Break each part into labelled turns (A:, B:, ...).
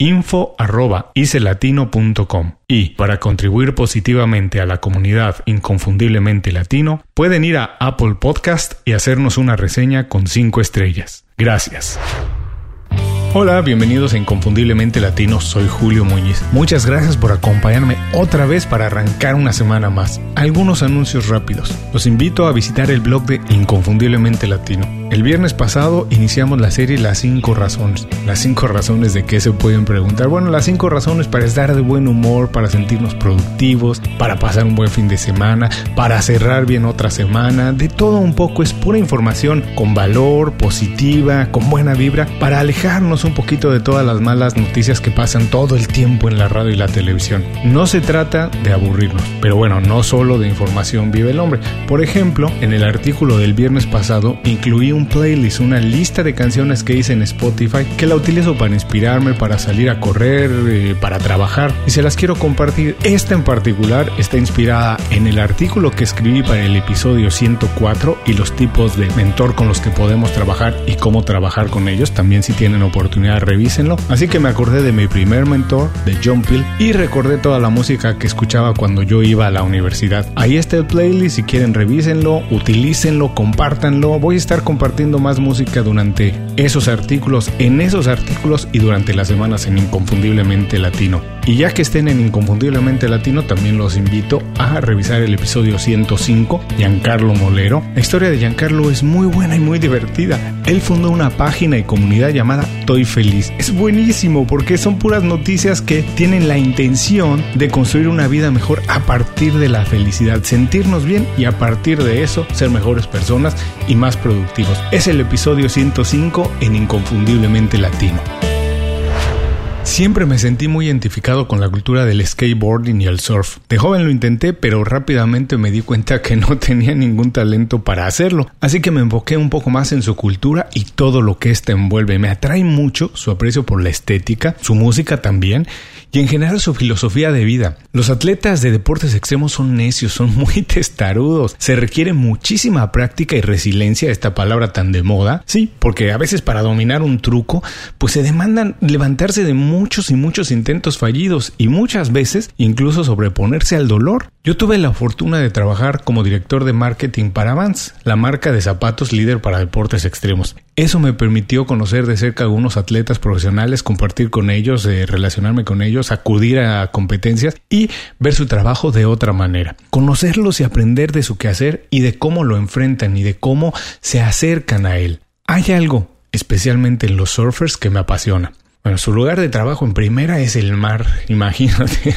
A: info.icelatino.com. Y para contribuir positivamente a la comunidad inconfundiblemente latino, pueden ir a Apple Podcast y hacernos una reseña con 5 estrellas. Gracias. Hola, bienvenidos a Inconfundiblemente Latino, soy Julio Muñiz. Muchas gracias por acompañarme otra vez para arrancar una semana más. Algunos anuncios rápidos. Los invito a visitar el blog de Inconfundiblemente Latino. El viernes pasado iniciamos la serie Las 5 razones. Las 5 razones de qué se pueden preguntar. Bueno, las 5 razones para estar de buen humor, para sentirnos productivos, para pasar un buen fin de semana, para cerrar bien otra semana. De todo un poco es pura información con valor, positiva, con buena vibra, para alejarnos un poquito de todas las malas noticias que pasan todo el tiempo en la radio y la televisión. No se trata de aburrirnos, pero bueno, no solo de información vive el hombre. Por ejemplo, en el artículo del viernes pasado incluí un playlist, una lista de canciones que hice en Spotify que la utilizo para inspirarme, para salir a correr, eh, para trabajar y se las quiero compartir. Esta en particular está inspirada en el artículo que escribí para el episodio 104 y los tipos de mentor con los que podemos trabajar y cómo trabajar con ellos. También si tienen oportunidad revísenlo. Así que me acordé de mi primer mentor, de John Peel, y recordé toda la música que escuchaba cuando yo iba a la universidad. Ahí está el playlist, si quieren revísenlo, utilícenlo, compártanlo. Voy a estar compartiendo más música durante esos artículos, en esos artículos y durante las semanas en Inconfundiblemente Latino. Y ya que estén en Inconfundiblemente Latino, también los invito a revisar el episodio 105, Giancarlo Molero. La historia de Giancarlo es muy buena y muy divertida. Él fundó una página y comunidad llamada Toy Feliz. Es buenísimo porque son puras noticias que tienen la intención de construir una vida mejor a partir de la felicidad, sentirnos bien y a partir de eso ser mejores personas y más productivos. Es el episodio 105 en Inconfundiblemente Latino. Siempre me sentí muy identificado con la cultura del skateboarding y el surf. De joven lo intenté, pero rápidamente me di cuenta que no tenía ningún talento para hacerlo. Así que me enfoqué un poco más en su cultura y todo lo que ésta envuelve. Me atrae mucho su aprecio por la estética, su música también y en general su filosofía de vida. Los atletas de deportes extremos son necios, son muy testarudos. Se requiere muchísima práctica y resiliencia, esta palabra tan de moda. Sí, porque a veces para dominar un truco, pues se demandan levantarse de muchos y muchos intentos fallidos y muchas veces incluso sobreponerse al dolor. Yo tuve la fortuna de trabajar como director de marketing para Vans, la marca de zapatos líder para deportes extremos. Eso me permitió conocer de cerca a algunos atletas profesionales, compartir con ellos, eh, relacionarme con ellos, acudir a competencias y ver su trabajo de otra manera. Conocerlos y aprender de su quehacer y de cómo lo enfrentan y de cómo se acercan a él. Hay algo, especialmente en los surfers, que me apasiona. Bueno, su lugar de trabajo en primera es el mar, imagínate.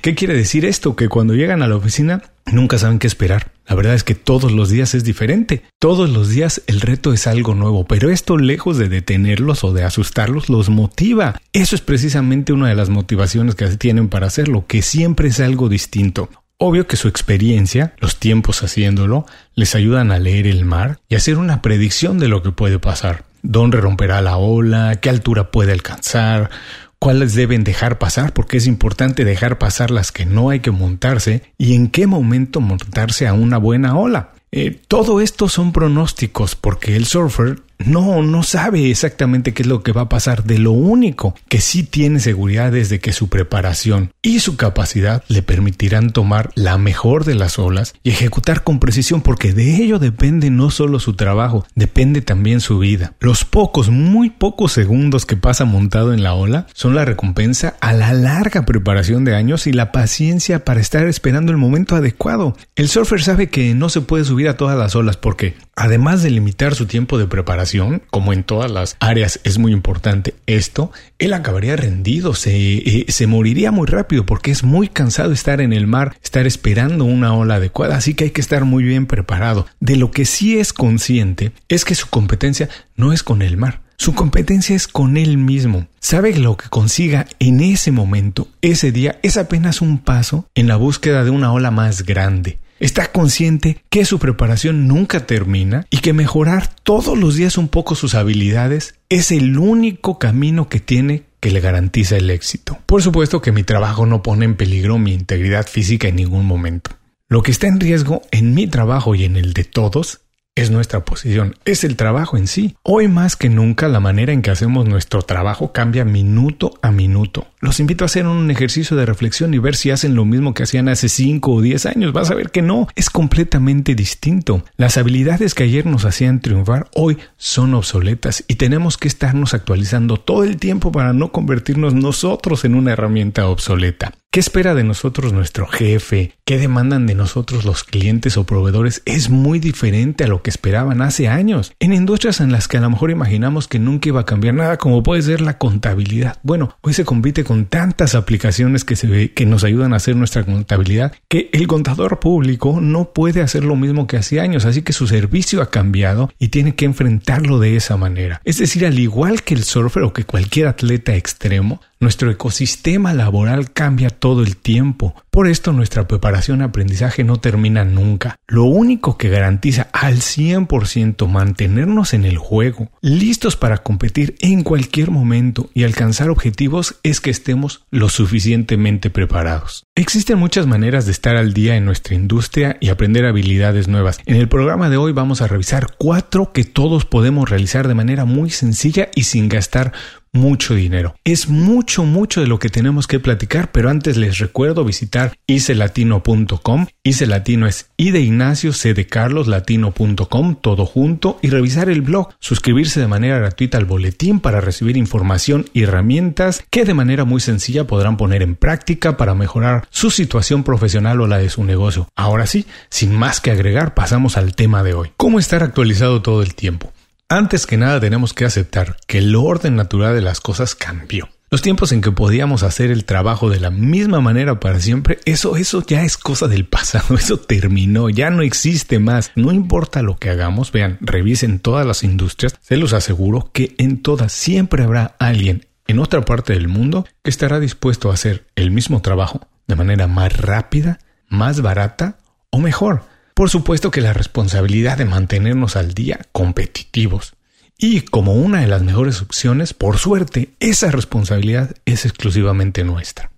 A: ¿Qué quiere decir esto? Que cuando llegan a la oficina nunca saben qué esperar. La verdad es que todos los días es diferente. Todos los días el reto es algo nuevo, pero esto lejos de detenerlos o de asustarlos los motiva. Eso es precisamente una de las motivaciones que tienen para hacerlo, que siempre es algo distinto. Obvio que su experiencia, los tiempos haciéndolo, les ayudan a leer el mar y hacer una predicción de lo que puede pasar dónde romperá la ola, qué altura puede alcanzar, cuáles deben dejar pasar, porque es importante dejar pasar las que no hay que montarse y en qué momento montarse a una buena ola. Eh, todo esto son pronósticos porque el surfer no, no sabe exactamente qué es lo que va a pasar. De lo único que sí tiene seguridad es de que su preparación y su capacidad le permitirán tomar la mejor de las olas y ejecutar con precisión porque de ello depende no solo su trabajo, depende también su vida. Los pocos, muy pocos segundos que pasa montado en la ola son la recompensa a la larga preparación de años y la paciencia para estar esperando el momento adecuado. El surfer sabe que no se puede subir a todas las olas porque, además de limitar su tiempo de preparación, como en todas las áreas es muy importante esto, él acabaría rendido, se, eh, se moriría muy rápido porque es muy cansado estar en el mar, estar esperando una ola adecuada, así que hay que estar muy bien preparado. De lo que sí es consciente es que su competencia no es con el mar, su competencia es con él mismo. Sabe lo que consiga en ese momento, ese día, es apenas un paso en la búsqueda de una ola más grande. Está consciente que su preparación nunca termina y que mejorar todos los días un poco sus habilidades es el único camino que tiene que le garantiza el éxito. Por supuesto que mi trabajo no pone en peligro mi integridad física en ningún momento. Lo que está en riesgo en mi trabajo y en el de todos es nuestra posición, es el trabajo en sí. Hoy más que nunca la manera en que hacemos nuestro trabajo cambia minuto a minuto. Los invito a hacer un ejercicio de reflexión y ver si hacen lo mismo que hacían hace 5 o 10 años. Vas a ver que no, es completamente distinto. Las habilidades que ayer nos hacían triunfar hoy son obsoletas y tenemos que estarnos actualizando todo el tiempo para no convertirnos nosotros en una herramienta obsoleta. ¿Qué espera de nosotros nuestro jefe? ¿Qué demandan de nosotros los clientes o proveedores? Es muy diferente a lo que esperaban hace años. En industrias en las que a lo mejor imaginamos que nunca iba a cambiar nada, como puede ser la contabilidad. Bueno, hoy se compite con tantas aplicaciones que se ve que nos ayudan a hacer nuestra contabilidad que el contador público no puede hacer lo mismo que hace años, así que su servicio ha cambiado y tiene que enfrentarlo de esa manera. Es decir, al igual que el surfer o que cualquier atleta extremo, nuestro ecosistema laboral cambia todo el tiempo. Por esto nuestra preparación aprendizaje no termina nunca. Lo único que garantiza al 100% mantenernos en el juego, listos para competir en cualquier momento y alcanzar objetivos es que estemos lo suficientemente preparados. Existen muchas maneras de estar al día en nuestra industria y aprender habilidades nuevas. En el programa de hoy vamos a revisar cuatro que todos podemos realizar de manera muy sencilla y sin gastar mucho dinero. Es mucho, mucho de lo que tenemos que platicar, pero antes les recuerdo visitar icelatino.com. Ice Latino es I de Ignacio, de Carlos, latino.com, todo junto, y revisar el blog, suscribirse de manera gratuita al boletín para recibir información y herramientas que de manera muy sencilla podrán poner en práctica para mejorar su situación profesional o la de su negocio. Ahora sí, sin más que agregar, pasamos al tema de hoy. ¿Cómo estar actualizado todo el tiempo? Antes que nada tenemos que aceptar que el orden natural de las cosas cambió. Los tiempos en que podíamos hacer el trabajo de la misma manera para siempre, eso, eso ya es cosa del pasado, eso terminó, ya no existe más. No importa lo que hagamos, vean, revisen todas las industrias, se los aseguro que en todas siempre habrá alguien en otra parte del mundo que estará dispuesto a hacer el mismo trabajo de manera más rápida, más barata o mejor. Por supuesto que la responsabilidad de mantenernos al día competitivos. Y como una de las mejores opciones, por suerte, esa responsabilidad es exclusivamente nuestra.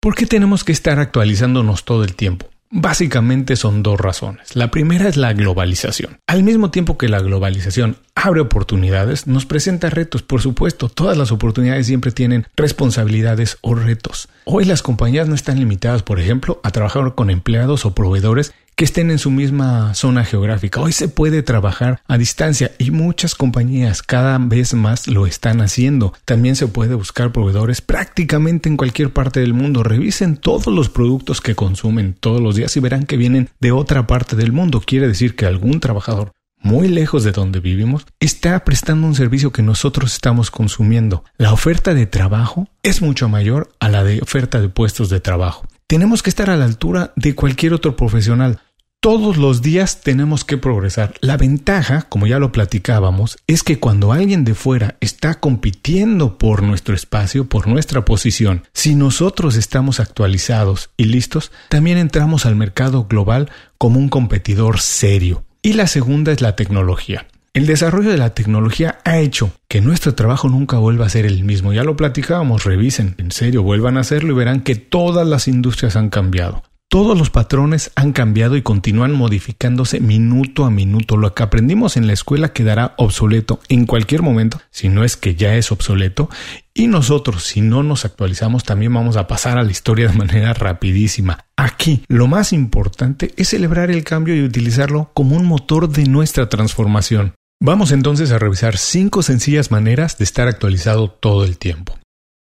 A: ¿Por qué tenemos que estar actualizándonos todo el tiempo? Básicamente son dos razones. La primera es la globalización. Al mismo tiempo que la globalización abre oportunidades, nos presenta retos. Por supuesto, todas las oportunidades siempre tienen responsabilidades o retos. Hoy las compañías no están limitadas, por ejemplo, a trabajar con empleados o proveedores que estén en su misma zona geográfica. Hoy se puede trabajar a distancia y muchas compañías cada vez más lo están haciendo. También se puede buscar proveedores prácticamente en cualquier parte del mundo. Revisen todos los productos que consumen todos los días y verán que vienen de otra parte del mundo. Quiere decir que algún trabajador muy lejos de donde vivimos, está prestando un servicio que nosotros estamos consumiendo. La oferta de trabajo es mucho mayor a la de oferta de puestos de trabajo. Tenemos que estar a la altura de cualquier otro profesional. Todos los días tenemos que progresar. La ventaja, como ya lo platicábamos, es que cuando alguien de fuera está compitiendo por nuestro espacio, por nuestra posición, si nosotros estamos actualizados y listos, también entramos al mercado global como un competidor serio. Y la segunda es la tecnología. El desarrollo de la tecnología ha hecho que nuestro trabajo nunca vuelva a ser el mismo. Ya lo platicábamos, revisen, en serio, vuelvan a hacerlo y verán que todas las industrias han cambiado. Todos los patrones han cambiado y continúan modificándose minuto a minuto. Lo que aprendimos en la escuela quedará obsoleto en cualquier momento, si no es que ya es obsoleto. Y nosotros, si no nos actualizamos, también vamos a pasar a la historia de manera rapidísima. Aquí, lo más importante es celebrar el cambio y utilizarlo como un motor de nuestra transformación. Vamos entonces a revisar cinco sencillas maneras de estar actualizado todo el tiempo.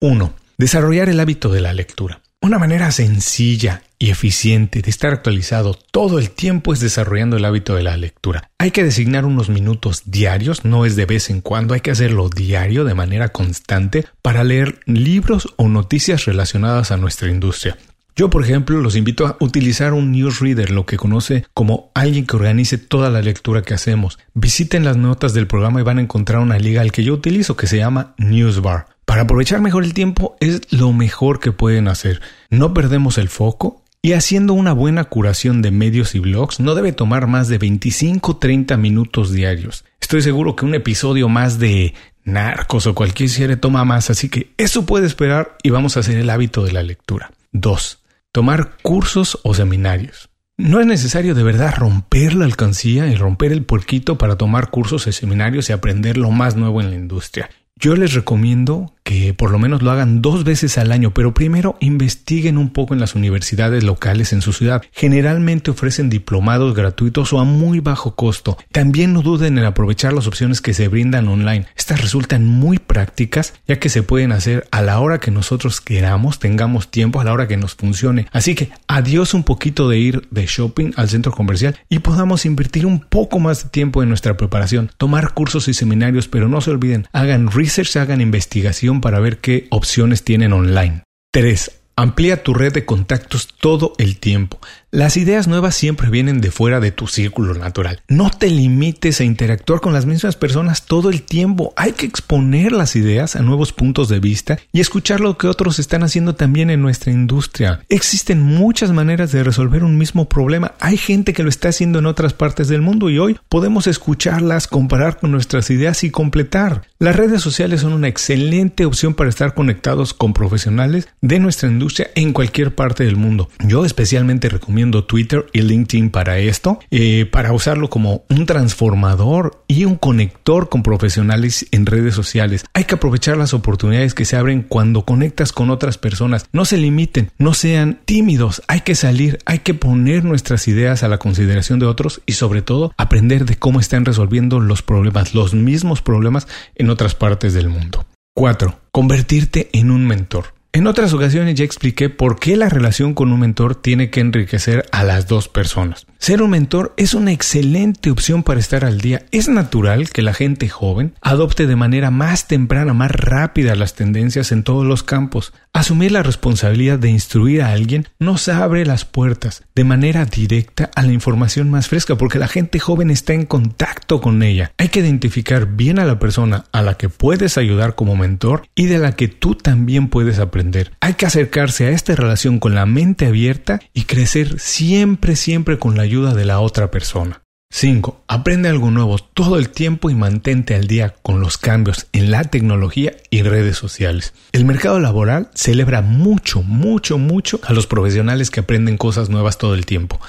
A: 1. Desarrollar el hábito de la lectura. Una manera sencilla y eficiente de estar actualizado todo el tiempo es desarrollando el hábito de la lectura. Hay que designar unos minutos diarios, no es de vez en cuando, hay que hacerlo diario de manera constante para leer libros o noticias relacionadas a nuestra industria. Yo, por ejemplo, los invito a utilizar un newsreader, lo que conoce como alguien que organice toda la lectura que hacemos. Visiten las notas del programa y van a encontrar una liga al que yo utilizo que se llama Newsbar. Para aprovechar mejor el tiempo es lo mejor que pueden hacer. No perdemos el foco y haciendo una buena curación de medios y blogs no debe tomar más de 25-30 minutos diarios. Estoy seguro que un episodio más de narcos o cualquier serie toma más, así que eso puede esperar y vamos a hacer el hábito de la lectura. 2. Tomar cursos o seminarios. No es necesario de verdad romper la alcancía y romper el puerquito para tomar cursos y seminarios y aprender lo más nuevo en la industria. Yo les recomiendo que por lo menos lo hagan dos veces al año, pero primero investiguen un poco en las universidades locales en su ciudad. Generalmente ofrecen diplomados gratuitos o a muy bajo costo. También no duden en aprovechar las opciones que se brindan online. Estas resultan muy prácticas ya que se pueden hacer a la hora que nosotros queramos, tengamos tiempo, a la hora que nos funcione. Así que adiós un poquito de ir de shopping al centro comercial y podamos invertir un poco más de tiempo en nuestra preparación, tomar cursos y seminarios, pero no se olviden, hagan research, hagan investigación para ver qué opciones tienen online. 3. Amplía tu red de contactos todo el tiempo. Las ideas nuevas siempre vienen de fuera de tu círculo natural. No te limites a interactuar con las mismas personas todo el tiempo. Hay que exponer las ideas a nuevos puntos de vista y escuchar lo que otros están haciendo también en nuestra industria. Existen muchas maneras de resolver un mismo problema. Hay gente que lo está haciendo en otras partes del mundo y hoy podemos escucharlas, comparar con nuestras ideas y completar. Las redes sociales son una excelente opción para estar conectados con profesionales de nuestra industria en cualquier parte del mundo. Yo especialmente recomiendo Twitter y LinkedIn para esto, eh, para usarlo como un transformador y un conector con profesionales en redes sociales. Hay que aprovechar las oportunidades que se abren cuando conectas con otras personas. No se limiten, no sean tímidos, hay que salir, hay que poner nuestras ideas a la consideración de otros y sobre todo aprender de cómo están resolviendo los problemas, los mismos problemas en otras partes del mundo. 4. Convertirte en un mentor. En otras ocasiones ya expliqué por qué la relación con un mentor tiene que enriquecer a las dos personas. Ser un mentor es una excelente opción para estar al día. Es natural que la gente joven adopte de manera más temprana, más rápida las tendencias en todos los campos. Asumir la responsabilidad de instruir a alguien nos abre las puertas de manera directa a la información más fresca porque la gente joven está en contacto con ella. Hay que identificar bien a la persona a la que puedes ayudar como mentor y de la que tú también puedes aprender. Hay que acercarse a esta relación con la mente abierta y crecer siempre, siempre con la ayuda de la otra persona. 5. Aprende algo nuevo todo el tiempo y mantente al día con los cambios en la tecnología y redes sociales. El mercado laboral celebra mucho, mucho, mucho a los profesionales que aprenden cosas nuevas todo el tiempo.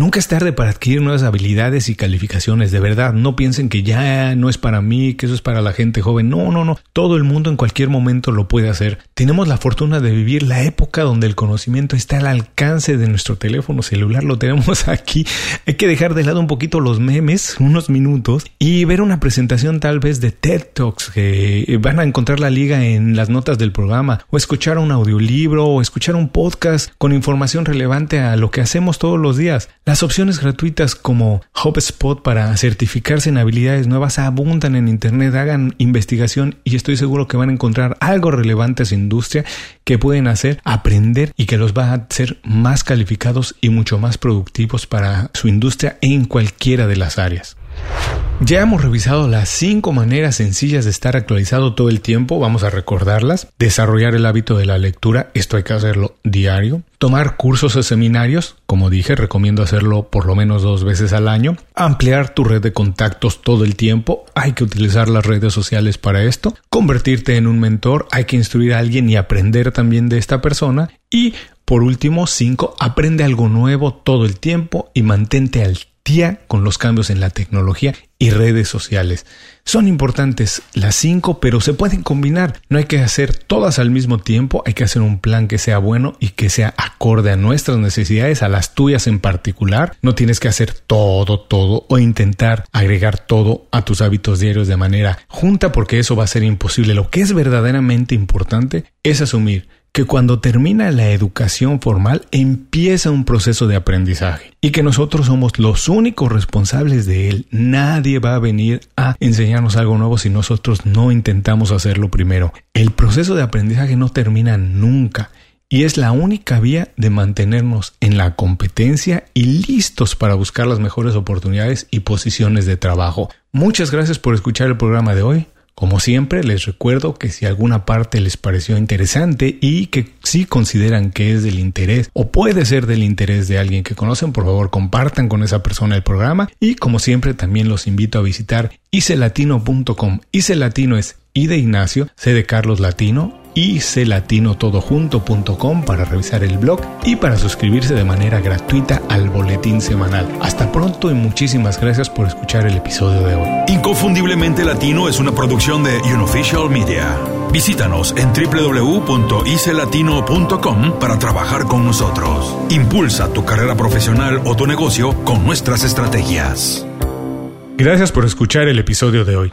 A: Nunca es tarde para adquirir nuevas habilidades y calificaciones. De verdad, no piensen que ya no es para mí, que eso es para la gente joven. No, no, no. Todo el mundo en cualquier momento lo puede hacer. Tenemos la fortuna de vivir la época donde el conocimiento está al alcance de nuestro teléfono celular. Lo tenemos aquí. Hay que dejar de lado un poquito los memes, unos minutos, y ver una presentación tal vez de TED Talks que van a encontrar la liga en las notas del programa, o escuchar un audiolibro, o escuchar un podcast con información relevante a lo que hacemos todos los días. Las opciones gratuitas como HubSpot para certificarse en habilidades nuevas abundan en Internet. Hagan investigación y estoy seguro que van a encontrar algo relevante a su industria que pueden hacer, aprender y que los va a hacer más calificados y mucho más productivos para su industria en cualquiera de las áreas. Ya hemos revisado las cinco maneras sencillas de estar actualizado todo el tiempo, vamos a recordarlas. Desarrollar el hábito de la lectura, esto hay que hacerlo diario. Tomar cursos o seminarios, como dije, recomiendo hacerlo por lo menos dos veces al año. Ampliar tu red de contactos todo el tiempo, hay que utilizar las redes sociales para esto. Convertirte en un mentor, hay que instruir a alguien y aprender también de esta persona. Y Por último, 5. Aprende algo nuevo todo el tiempo y mantente al con los cambios en la tecnología y redes sociales. Son importantes las cinco, pero se pueden combinar. No hay que hacer todas al mismo tiempo, hay que hacer un plan que sea bueno y que sea acorde a nuestras necesidades, a las tuyas en particular. No tienes que hacer todo, todo o intentar agregar todo a tus hábitos diarios de manera junta porque eso va a ser imposible. Lo que es verdaderamente importante es asumir que cuando termina la educación formal empieza un proceso de aprendizaje y que nosotros somos los únicos responsables de él. Nadie va a venir a enseñarnos algo nuevo si nosotros no intentamos hacerlo primero. El proceso de aprendizaje no termina nunca y es la única vía de mantenernos en la competencia y listos para buscar las mejores oportunidades y posiciones de trabajo. Muchas gracias por escuchar el programa de hoy. Como siempre, les recuerdo que si alguna parte les pareció interesante y que si consideran que es del interés o puede ser del interés de alguien que conocen, por favor compartan con esa persona el programa y como siempre también los invito a visitar icelatino.com. Icelatino es I de Ignacio, C de Carlos Latino, iclatinotodojunto.com para revisar el blog y para suscribirse de manera gratuita al boletín semanal. Hasta pronto y muchísimas gracias por escuchar el episodio de hoy.
B: Inconfundiblemente Latino es una producción de Unofficial Media. Visítanos en www.icelatino.com para trabajar con nosotros. Impulsa tu carrera profesional o tu negocio con nuestras estrategias.
A: Gracias por escuchar el episodio de hoy.